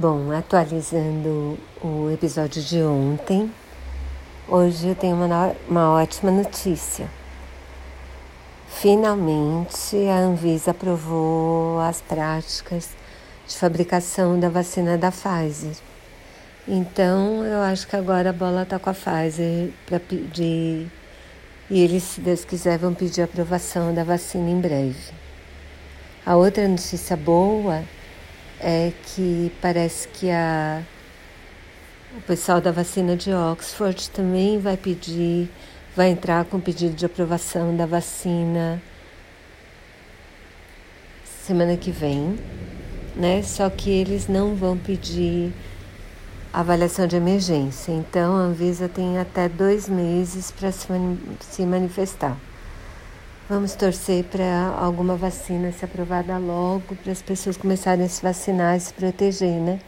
Bom, atualizando o episódio de ontem, hoje eu tenho uma, uma ótima notícia. Finalmente a Anvisa aprovou as práticas de fabricação da vacina da Pfizer. Então eu acho que agora a bola está com a Pfizer para pedir. E eles, se Deus quiser, vão pedir a aprovação da vacina em breve. A outra notícia boa é que parece que a, o pessoal da vacina de Oxford também vai pedir, vai entrar com pedido de aprovação da vacina semana que vem, né? Só que eles não vão pedir avaliação de emergência. Então a Anvisa tem até dois meses para se, se manifestar. Vamos torcer para alguma vacina ser aprovada logo, para as pessoas começarem a se vacinar e se proteger, né?